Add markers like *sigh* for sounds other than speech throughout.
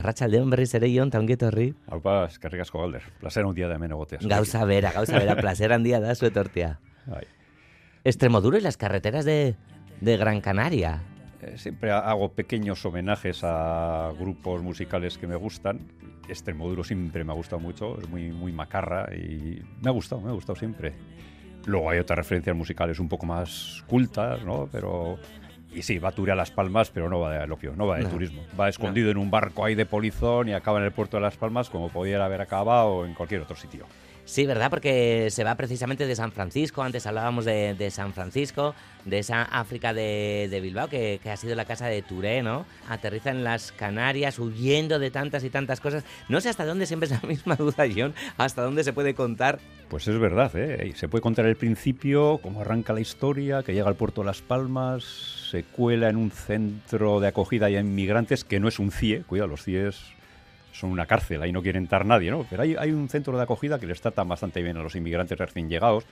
Ratxaldeon berriz ere ion, taungeto horri. Haupa, eskerrik asko galder. Plazera un día de ameno gotea. Gauza bera, *laughs* gauza bera, placer handia da suetortea. Ay. Extremoduro y las carreteras de, de Gran Canaria. Eh, siempre hago pequeños homenajes a grupos musicales que me gustan. Extremoduro siempre me ha gustado mucho, es muy, muy macarra y me ha gustado, me ha gustado siempre. Luego hay otras referencias musicales un poco más cultas, ¿no? Pero y sí, va a a Las Palmas, pero no va de alopio, no va de No, turismo. Va escondido en un barco ahí de polizón y acaba en el puerto de Las Palmas como pudiera haber acabado en cualquier otro sitio. Sí, ¿verdad? Porque se va precisamente de San Francisco. Antes hablábamos de, San Francisco, de esa África de, Bilbao, que, ha sido la casa de Touré, ¿no? Aterriza en las Canarias, huyendo de tantas y tantas cosas. No sé hasta dónde, siempre es la *laughs* misma duda, John, hasta dónde se puede contar. Pues es verdad, ¿eh? Se puede contar el principio, cómo arranca la historia, que llega al puerto de Las Palmas, se cuela en un centro de acogida y inmigrantes que no es un CIE, cuidado, los CIEs son una cárcel, ahí no quiere entrar nadie, ¿no? Pero hay, hay un centro de acogida que les tratan bastante bien a los inmigrantes recién llegados,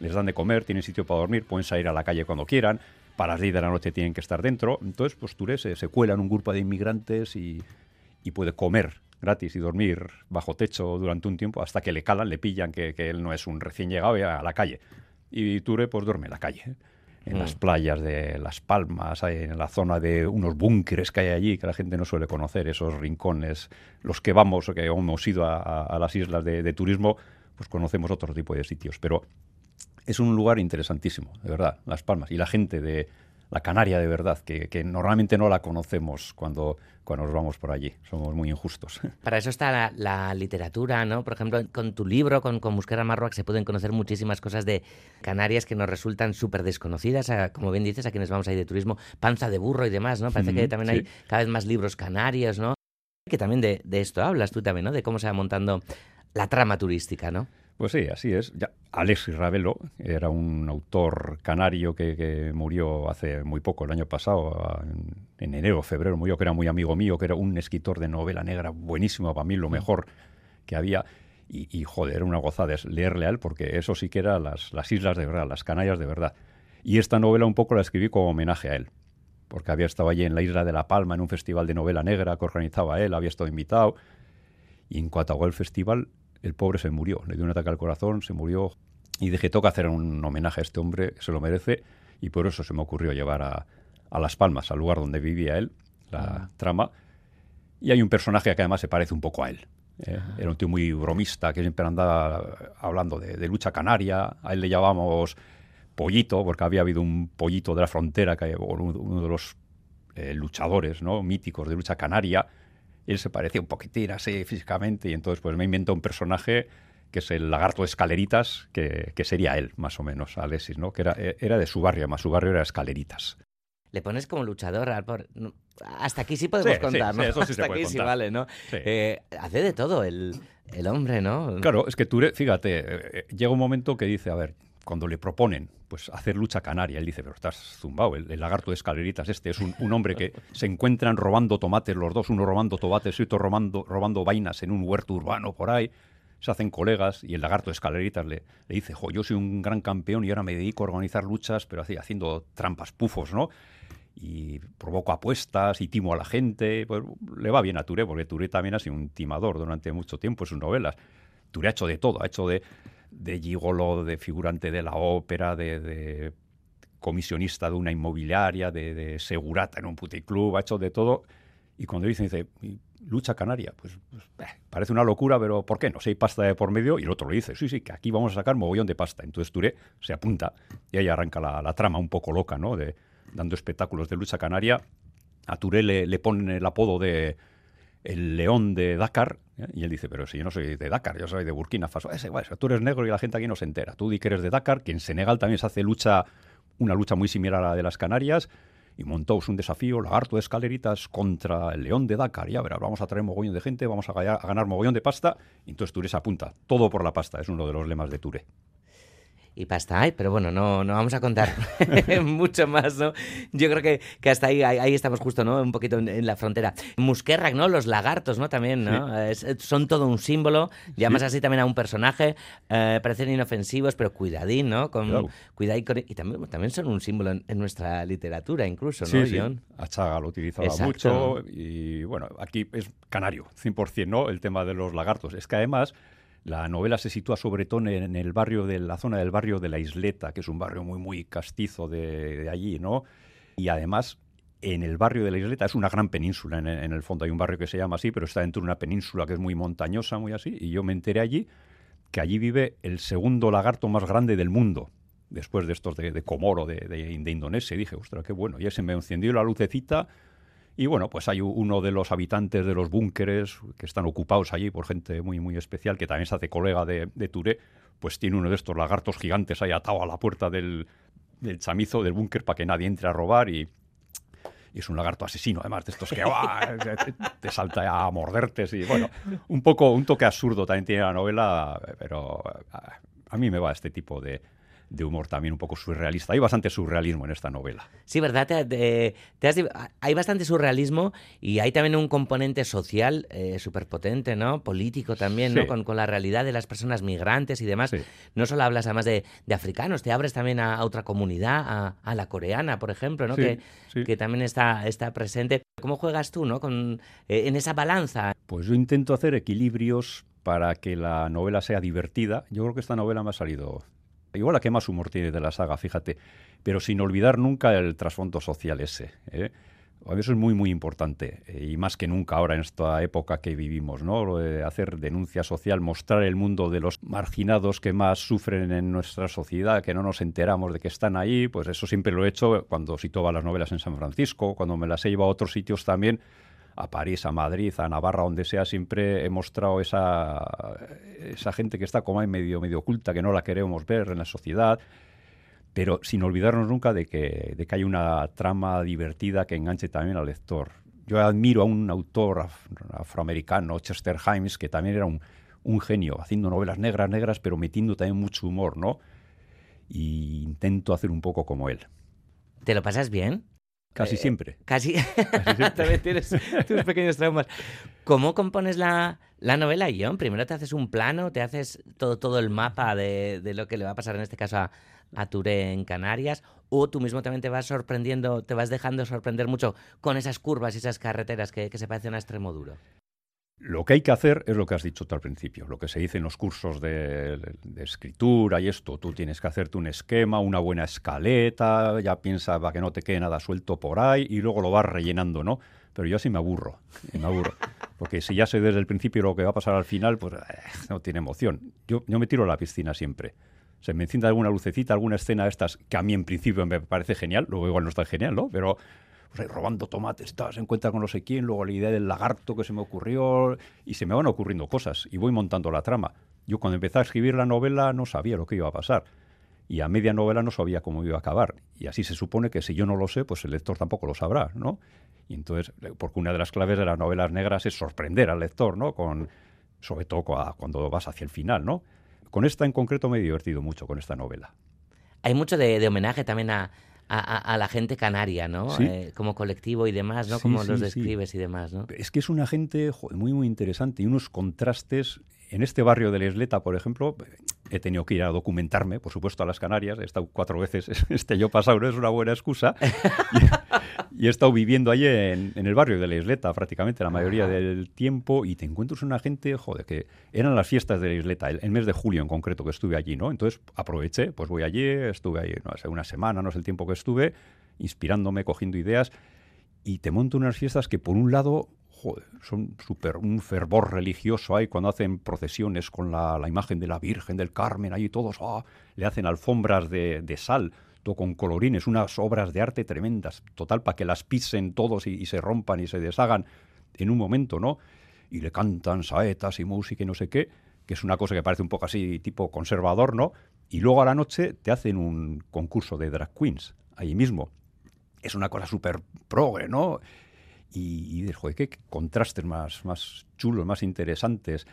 les dan de comer, tienen sitio para dormir, pueden salir a la calle cuando quieran, para las 10 de la noche tienen que estar dentro. Entonces, pues Touré se, se cuela en un grupo de inmigrantes y, y puede comer gratis y dormir bajo techo durante un tiempo hasta que le calan, le pillan que, que él no es un recién llegado a la calle. Y Touré pues duerme en la calle. En Mm. las playas de Las Palmas, en la zona de unos búnkeres que hay allí que la gente no suele conocer, esos rincones, los que vamos o que hemos ido a, a- a las islas de, de turismo, pues conocemos otro tipo de sitios. Pero es un lugar interesantísimo, de verdad, Las Palmas. Y la gente de la Canaria, de verdad, que, que normalmente no la conocemos cuando, cuando nos vamos por allí. Somos muy injustos. *laughs* Para eso está la, la literatura, ¿no? Por ejemplo, con tu libro, con, con Busquera Marroac, se pueden conocer muchísimas cosas de Canarias que nos resultan súper desconocidas. a- Como bien dices, a quienes vamos ahí de turismo, panza de burro y demás, ¿no? Parece que Ujú, también sí. hay cada vez más libros canarios, ¿no? Que también de, de esto hablas tú también, ¿no? De cómo se va montando la trama turística, ¿no? Pues sí, así es. Ya, Alexis Ravelo era un autor canario que, que murió hace muy poco, el año pasado, en, en enero, febrero, murió, que era muy amigo mío, que era un escritor de novela negra buenísimo, para mí lo mejor que había. Y, y, joder, era una gozada leerle a él, porque eso sí que era las, las islas de verdad, las Canarias de verdad. Y esta novela un poco la escribí como homenaje a él, porque había estado allí en la isla de La Palma, en un festival de novela negra que organizaba él, había estado invitado. Y en cuanto el festival, el pobre se murió, le dio un ataque al corazón, se murió. Y dije, toca hacer un homenaje a este hombre, se lo merece. Y por eso se me ocurrió llevar a, a Las Palmas, al lugar donde vivía él, la Ah. trama. Y hay un personaje que además se parece un poco a él. ¿eh? Era un tío muy bromista, que siempre andaba hablando de, de lucha canaria. A él le llamábamos Pollito, porque había habido un pollito de la frontera, que, uno uno de los eh, luchadores ¿no? míticos de lucha canaria. Él se parecía un poquitín así físicamente y entonces pues me inventó un personaje que es el lagarto de escaleritas, que, que sería él, más o menos, Alexis, ¿no? Que era, era de su barrio, además su barrio era escaleritas. Le pones como luchador al por- Hasta aquí sí podemos Sí, contar, sí, ¿no? sí, eso sí se Hasta puede aquí sí vale, ¿no? Eh, hace de todo el, el hombre, ¿no? Claro, es que Touré, fíjate, eh, eh, llega un momento que dice, a ver, cuando le proponen pues hacer lucha canaria, él dice, pero estás zumbado, el, lagarto de escaleritas este es un, un hombre que se encuentran robando tomates los dos, uno robando tomates y otro robando, robando vainas en un huerto urbano por ahí, se hacen colegas y el lagarto de escaleritas le, le dice, jo, yo soy un gran campeón y ahora me dedico a organizar luchas, pero haciendo trampas pufos, ¿no? y provoco apuestas y timo a la gente. Pues le va bien a Touré, porque Touré también ha sido un timador durante mucho tiempo en sus novelas. Touré ha hecho de todo, ha hecho de, de gigolo, de figurante de la ópera, de, comisionista de una inmobiliaria, de, segurata en un puticlub, ha hecho de todo. Y cuando dicen, dice, "Y lucha canaria, pues, pues, eh, parece una locura, pero ¿por qué no? Si hay pasta de por medio, y el otro le dice, sí, sí, que aquí vamos a sacar mogollón de pasta. Entonces Touré se apunta y ahí arranca la, trama un poco loca, ¿no? De, dando espectáculos de lucha canaria. A Touré le, le ponen el apodo de el león de Dakar, ¿eh? y él dice, pero si yo no soy de Dakar, yo soy de Burkina Faso. Es igual, tú eres negro y la gente aquí no se entera. Tú di que eres de Dakar, que en Senegal también se hace lucha, una lucha muy similar a la de las Canarias, y montó un desafío, lagarto de escaleritas contra el león de Dakar. Ya verás, vamos a traer mogollón de gente, vamos a, a ganar mogollón de pasta, y entonces Touré se apunta. Todo por la pasta, es uno de los lemas de Touré. Y pasta hay, pero bueno, no, no vamos a contar *laughs* mucho más, ¿no? Yo creo que, que hasta ahí, ahí, estamos justo, ¿no? Un poquito en, la frontera. Muskerrak, ¿no? Los lagartos, ¿no? También, ¿no? son todo un símbolo, llamas así también a un personaje, eh, parecen inofensivos, pero cuidadín, ¿no? Con, cuidadín y también, también son un símbolo en, nuestra literatura incluso, ¿no, sí, John? Achaga lo utilizaba mucho y, bueno, aquí es canario, 100%, ¿no? El tema de los lagartos. Es que además la novela se sitúa sobre todo en el barrio de la zona del barrio de la Isleta, que es un barrio muy muy castizo de, allí, ¿no? Y además en el barrio de la Isleta es una gran península en, el fondo hay un barrio que se llama así, pero está dentro de una península que es muy montañosa, muy así, y yo me enteré allí que allí vive el segundo lagarto más grande del mundo, después de estos de, Comoro, de, de, Indonesia. Y dije, ostras, qué bueno. Y se me encendió la lucecita y bueno, pues hay uno de los habitantes de los búnkeres que están ocupados allí por gente muy, muy especial, que también se hace colega de, de Touré, pues tiene uno de estos lagartos gigantes ahí atado a la puerta del, del chamizo del búnker para que nadie entre a robar y, es un lagarto asesino, además de estos que *laughs* te, salta a morderte. Y bueno, un poco, un toque absurdo también tiene la novela, pero a mí me va este tipo de, de humor también un poco surrealista. Hay bastante surrealismo en esta novela. Sí, ¿verdad? hay bastante surrealismo y hay también un componente social eh, súper potente, ¿no? Político también, ¿no? Con, la realidad de las personas migrantes y demás. No solo hablas además de, africanos, te abres también a, otra comunidad, a, la coreana, por ejemplo, ¿no? que, que también está, está presente. ¿Cómo juegas tú, ¿no? Con, eh, en esa balanza. Pues yo intento hacer equilibrios para que la novela sea divertida. Yo creo que esta novela me ha salido igual la que más humor tiene de la saga, fíjate, pero sin olvidar nunca el trasfondo social ese. ¿eh? Eso es muy, muy importante, eh, y más que nunca ahora en esta época que vivimos, ¿no? Hacer denuncia social, mostrar el mundo de los marginados que más sufren en nuestra sociedad, que no nos enteramos de que están ahí, pues eso siempre lo he hecho cuando situaba las novelas en San Francisco, cuando me las he llevado a otros sitios también, a París, a Madrid, a Navarra, donde sea, siempre he mostrado esa, esa gente que está como ahí medio, medio oculta, que no la queremos ver en la sociedad, pero sin olvidarnos nunca de que, de que hay una trama divertida que enganche también al lector. Yo admiro a un autor afroamericano, Chester Himes, que también era un, un genio, haciendo novelas negras, negras, pero metiendo también mucho humor, ¿no? Y intento hacer un poco como él. ¿Te lo pasas bien? Casi eh, siempre. Casi. *laughs* También tienes tus pequeños traumas. ¿Cómo compones la, novela, John? Primero te haces un plano, te haces todo, todo el mapa de, lo que le va a pasar en este caso a, a Touré en Canarias, o tú mismo también te vas sorprendiendo, te vas dejando sorprender mucho con esas curvas y esas carreteras que, que se parecen a extremo duro. Lo que hay que hacer es lo que has dicho tú al principio, lo que se dice en los cursos de, escritura y esto. Tú tienes que hacerte un esquema, una buena escaleta, ya piensa para que no te quede nada suelto por ahí y luego lo vas rellenando, ¿no? Pero yo así me aburro, me aburro. Porque si ya sé desde el principio lo que va a pasar al final, pues eh, no tiene emoción. Yo, yo me tiro a la piscina siempre. Se me enciende alguna lucecita, alguna escena de estas que a mí en principio me parece genial, luego igual no está genial, ¿no? Pero robando tomates, se encuentra con no sé quién, luego la idea del lagarto que se me ocurrió, y se me van ocurriendo cosas, y voy montando la trama. Yo cuando empecé a escribir la novela no sabía lo que iba a pasar, y a media novela no sabía cómo iba a acabar, y así se supone que si yo no lo sé, pues el lector tampoco lo sabrá, ¿no? Y entonces, porque una de las claves de las novelas negras es sorprender al lector, ¿no? Con, sobre todo cuando vas hacia el final, ¿no? Con esta en concreto me he divertido mucho con esta novela. Hay mucho de homenaje también a, a, la gente canaria, ¿no? Eh, como colectivo y demás, ¿no? como los describes y demás, ¿no? Es que es una gente muy, muy interesante y unos contrastes. En este barrio de la Isleta, por ejemplo, he tenido que ir a documentarme, por supuesto, a las Canarias. He estado cuatro veces *laughs* este yo pasado, no es una buena excusa. *laughs* *laughs* y, he estado viviendo allí en, el barrio de la Isleta prácticamente la mayoría del tiempo y te encuentras una gente, joder, que eran las fiestas de la Isleta, el, mes de julio en concreto que estuve allí, ¿no? Entonces aproveché, pues voy allí, estuve ahí, no sé, una semana, no sé el tiempo que estuve, inspirándome, cogiendo ideas y te monto unas fiestas que por un lado son súper un fervor religioso ahí cuando hacen procesiones con la, imagen de la Virgen del Carmen, ahí todos ah, le hacen alfombras de, sal, con colorines, unas obras de arte tremendas, total, para que las pisen todos y, se rompan y se deshagan en un momento, ¿no? Y le cantan saetas y música y no sé qué, que es una cosa que parece un poco así tipo conservador, ¿no? Y luego a la noche te hacen un concurso de drag queens, ahí mismo. Es una cosa súper progre, ¿no? y, y qué contrastes más, más chulos, más interesantes.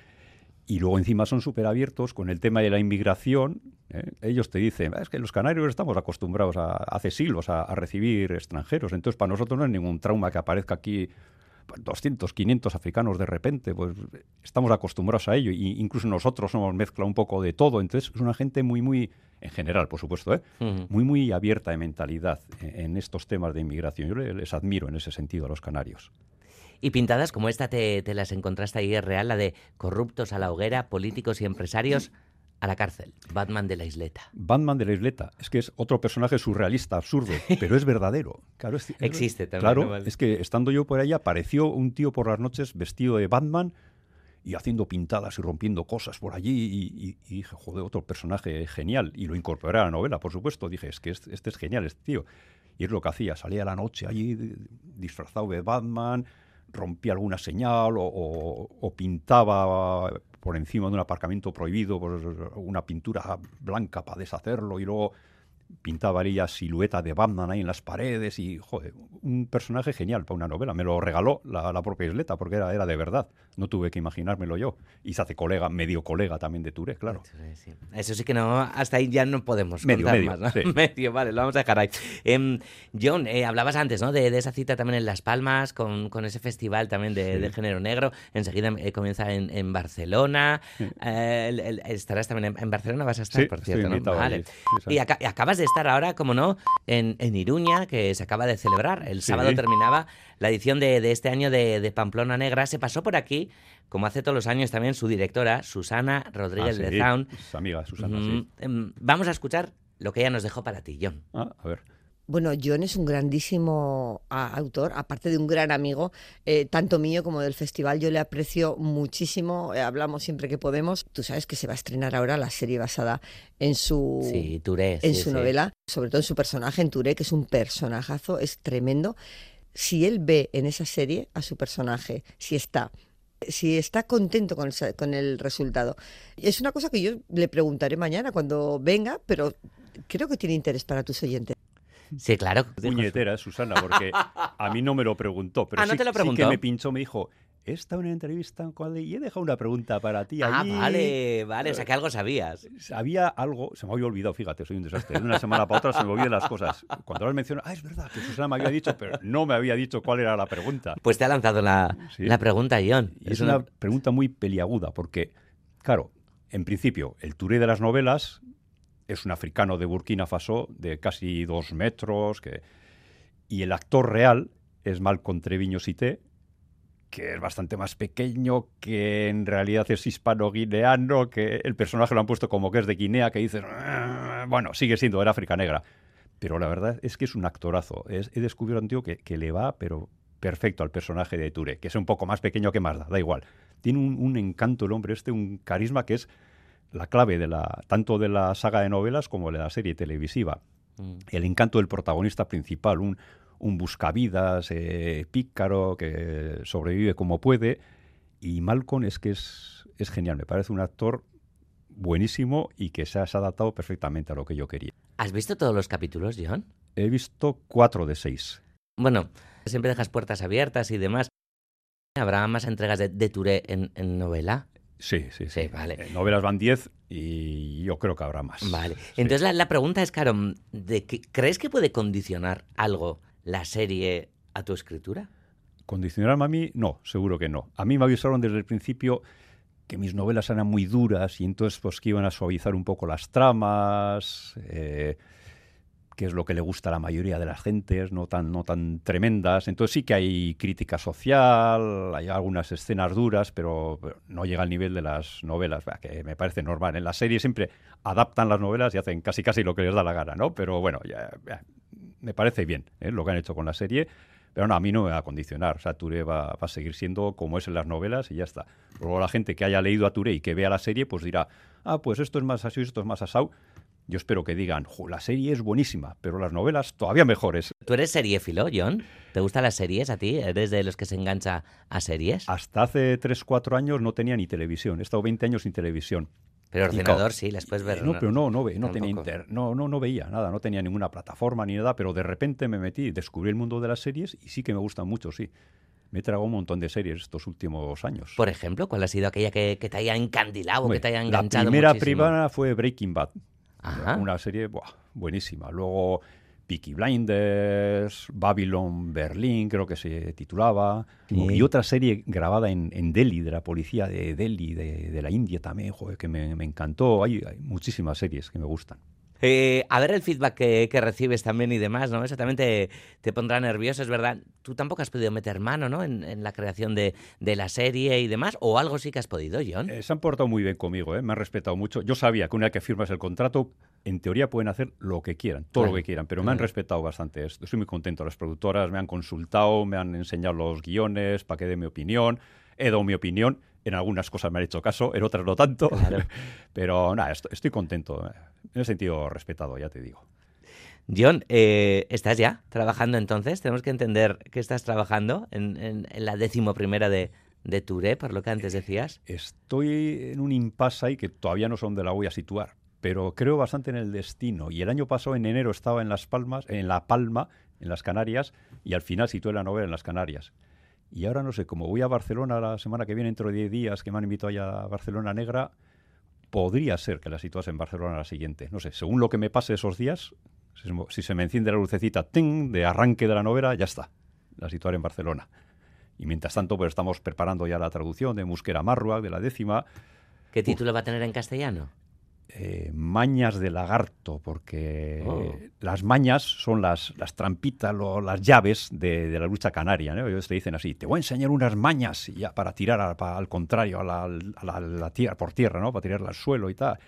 Y luego encima son súper abiertos con el tema de la inmigración. ¿eh? Ellos te dicen, es que los canarios estamos acostumbrados a, hace siglos a, recibir extranjeros. Entonces para nosotros no es ningún trauma que aparezca aquí 200, pues, 500 africanos de repente. Pues estamos acostumbrados a ello. Y incluso nosotros somos mezcla un poco de todo. Entonces es una gente muy, muy, en general, por supuesto, ¿eh? muy, muy abierta de mentalidad en, estos temas de inmigración. Yo les admiro en ese sentido a los canarios. Y pintadas como esta te, las encontraste ahí, es real, la de corruptos a la hoguera, políticos y empresarios a la cárcel. Batman de la isleta. Batman de la isleta. Es que es otro personaje surrealista, absurdo, *laughs* pero es verdadero. Claro, Existe también. Claro, es que estando yo por allá, apareció un tío por las noches vestido de Batman y haciendo pintadas y rompiendo cosas por allí. Y, dije, joder, otro personaje genial. Y lo incorporé a la novela, por supuesto. Dije, es que este, este es genial, este tío. Y es lo que hacía. Salía a la noche allí disfrazado de Batman rompía alguna señal o, pintaba por encima de un aparcamiento prohibido pues, una pintura blanca para deshacerlo y luego pintaba ella silueta de Batman ahí en las paredes y, joder, un personaje genial para una novela. Me lo regaló la, propia Isleta porque era, era de verdad. No tuve que imaginármelo yo. Y se hace colega, medio colega también de Touré, claro. Eso sí que no, hasta ahí ya no podemos medio, medio, más. *laughs* medio, vale, lo vamos a dejar ahí. Em, John, eh, hablabas antes ¿no? De, esa cita también en Las Palmas, con, con ese festival también de, género negro. Enseguida eh, comienza en, Barcelona. Eh, estarás también en, Barcelona, vas a estar, por cierto. ¿no? Vale. Y, acabas de estar ahora, como no, en, en Iruña, que se acaba de celebrar. El sábado terminaba la edición de, este año de, Pamplona Negra. Se pasó por aquí, como hace todos los años también, su directora, Susana Rodríguez ah, de Zaun. Su amiga, Susana, sí. Em, vamos a escuchar lo que ella nos dejó para ti, John. Ah, a ver. Bueno, John es un grandísimo autor, aparte de un gran amigo, eh, tanto mío como del festival. Yo le aprecio muchísimo, eh, hablamos siempre que podemos. Tú sabes que se va a estrenar ahora la serie basada en su, en su novela, sobre todo en su personaje, en Touré, que es un personajazo, es tremendo. Si él ve en esa serie a su personaje, si está si está contento con el, con el resultado. Es una cosa que yo le preguntaré mañana cuando venga, pero creo que tiene interés para tus oyentes. Sí, claro. Puñetera, Susana, porque a mí no me lo preguntó, pero ah, sí, te lo que me pinchó, me dijo, esta una entrevista y he dejado una pregunta para ti. Ah, vale, vale, o sea que algo sabías. Sabía algo, se me había olvidado, fíjate, soy un desastre. De una semana para otra se me olvidan las cosas. Cuando las menciono, ah, es verdad que Susana me había dicho, pero no me había dicho cuál era la pregunta. Pues te ha lanzado la, la pregunta, John. es, una... pregunta muy peliaguda, porque, claro, en principio, el Touré de las novelas es un africano de Burkina Faso de casi dos metros, que... y el actor real es Malcolm Treviño Sité, que es bastante más pequeño, que en realidad es hispano-guineano, que el personaje lo han puesto como que es de Guinea, que dices, ah", bueno, sigue siendo, era África Negra. Pero la verdad es que es un actorazo. he descubierto un que, que, le va, pero perfecto al personaje de Ture, que es un poco más pequeño que Mazda, da igual. Tiene un, un encanto el hombre este, un carisma que es la clave de la, tanto de la saga de novelas como de la serie televisiva. Mm. El encanto del protagonista principal, un, un buscavidas eh, pícaro que sobrevive como puede. Y Malcolm es que es, es genial, me parece un actor buenísimo y que se ha adaptado perfectamente a lo que yo quería. ¿Has visto todos los capítulos, John? He visto cuatro de seis. Bueno, siempre dejas puertas abiertas y demás. ¿Habrá más entregas de, de Touré en, en novela? Sí, sí, sí. vale. Eh, novelas van 10 y yo creo que habrá más. Vale. Entonces la, pregunta es, Caro, ¿de ¿crees que puede condicionar algo la serie a tu escritura? ¿Condicionarme a mí? No, seguro que no. A mí me avisaron desde el principio que mis novelas eran muy duras y entonces pues que iban a suavizar un poco las tramas. Eh, que es lo que le gusta a la mayoría de las gentes, no tan, no tan tremendas. Entonces sí que hay crítica social, hay algunas escenas duras, pero, no llega al nivel de las novelas, que me parece normal. En la serie siempre adaptan las novelas y hacen casi casi lo que les da la gana, ¿no? Pero bueno, ya, me parece bien ¿eh? lo que han hecho con la serie. Pero no, a mí no me va a condicionar. O sea, Touré va, a seguir siendo como es en las novelas y ya está. Luego la gente que haya leído a Touré y que vea la serie, pues dirá, ah, pues esto es más así, esto es más asado yo espero que digan, la serie es buenísima, pero las novelas todavía mejores. ¿Tú eres seriéfilo, John? ¿Te gustan las series a ti? ¿Eres de los que se engancha a series? Hasta hace 3, 4 años no tenía ni televisión. He estado 20 años sin televisión. Pero ordenador sí, las puedes ver. No, pero no, no, no tenía inter, no, no, no veía nada, no tenía ninguna plataforma ni nada, pero de repente me metí, descubrí el mundo de las series y sí que me gustan mucho, sí. me he tragado un montón de series estos últimos años. Por ejemplo, ¿cuál ha sido aquella que, te haya encandilado, que te haya enganchado La primera privada fue Breaking Bad. Una serie buenísima. Luego Peaky Blinders, Babylon Berlín, creo que se titulaba. Y otra serie grabada en, Delhi, de la policía de Delhi, de, la India también, que me, encantó. hay muchísimas series que me gustan. Eh, a ver el feedback que, recibes también y demás, ¿no? Eso también te, pondrá nervioso, es verdad. Tú tampoco has podido meter mano, ¿no? En, la creación de, la serie y demás, o algo sí que has podido, John. Eh, se han portado muy bien conmigo, ¿eh? me han respetado mucho. Yo sabía que una vez que firmas el contrato, en teoría pueden hacer lo que quieran, todo lo que quieran, pero me han respetado bastante. Estoy muy contento. Las productoras me han consultado, me han enseñado los guiones para que dé mi opinión. He dado mi opinión en algunas cosas me han hecho caso, en otras no tanto. *laughs* Pero nada, estoy, contento. Eh, en el sentido respetado, ya te digo. John, eh, ¿estás ya trabajando entonces? Tenemos que entender que estás trabajando en, la décimo primera de, de Touré, por lo que antes decías. Estoy en un impasse ahí que todavía no sé dónde la voy a situar, pero creo bastante en el destino. Y el año pasado, en enero, estaba en Las Palmas, en La Palma, en las Canarias, y al final situé la novela en las Canarias. Y ahora no sé, como voy a Barcelona la semana que viene, dentro de 10 días, que me han invitado ya a Barcelona Negra, podría ser que la situase en Barcelona la siguiente. No sé, según lo que me pase esos días, si, se me enciende la lucecita ting, de arranque de la novela, ya está, la situaré en Barcelona. Y mientras tanto, pues estamos preparando ya la traducción de Musquera Marruac, de la décima. ¿Qué título va a tener en castellano? Eh, mañas de lagarto, porque oh. las mañas son las, las trampitas, las llaves de, la lucha canaria. ¿no? Ellos te dicen así, te voy a enseñar unas mañas ya para tirar al contrario, a la, tierra, por tierra, ¿no? para tirarla al suelo y tal.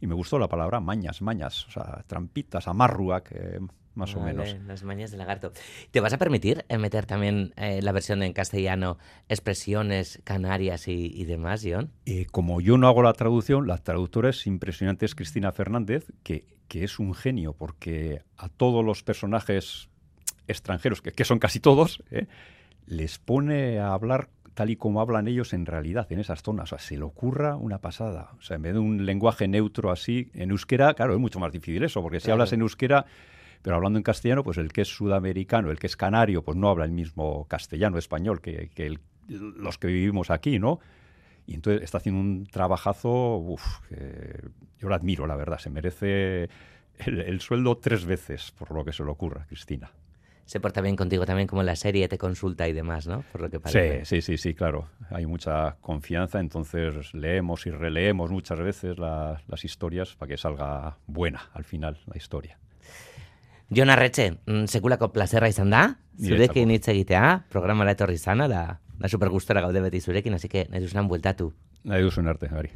Y me gustó la palabra mañas, mañas, o sea, trampitas, amarrua, que más o menos. Las mañas de lagarto. ¿Te vas a permitir eh, meter también eh, la versión en castellano, expresiones canarias y, demás, John? Eh, como yo no hago la traducción, la traductora es impresionante, es Cristina Fernández, que, que es un genio, porque a todos los personajes extranjeros, que, que son casi todos, les pone a hablar tal y como hablan ellos en realidad en esas zonas. O sea, se le ocurra una pasada. O sea, en vez de un lenguaje neutro así, en euskera, claro, es mucho más difícil eso, porque si hablas en euskera pero hablando en castellano, pues el que es sudamericano, el que es canario, pues no habla el mismo castellano español que, los que vivimos aquí, ¿no? Y entonces está haciendo un trabajazo, uf, yo lo admiro, la verdad, se merece el, sueldo tres veces por lo que se le ocurra, Cristina se porta bien contigo también como la serie, te consulta y demás, ¿no? Por lo que parece. Sí, sí, sí, sí, claro. Hay mucha confianza, entonces leemos y releemos muchas veces las historias para que salga buena al final la historia. Jon Arretxe, mm, sekulako plazerra izan da, zurekin hitz egitea, programa la etorri zana, da, da supergustora gaude beti zurekin, así que nahi duzunan bueltatu. Nahi duzun arte, gari.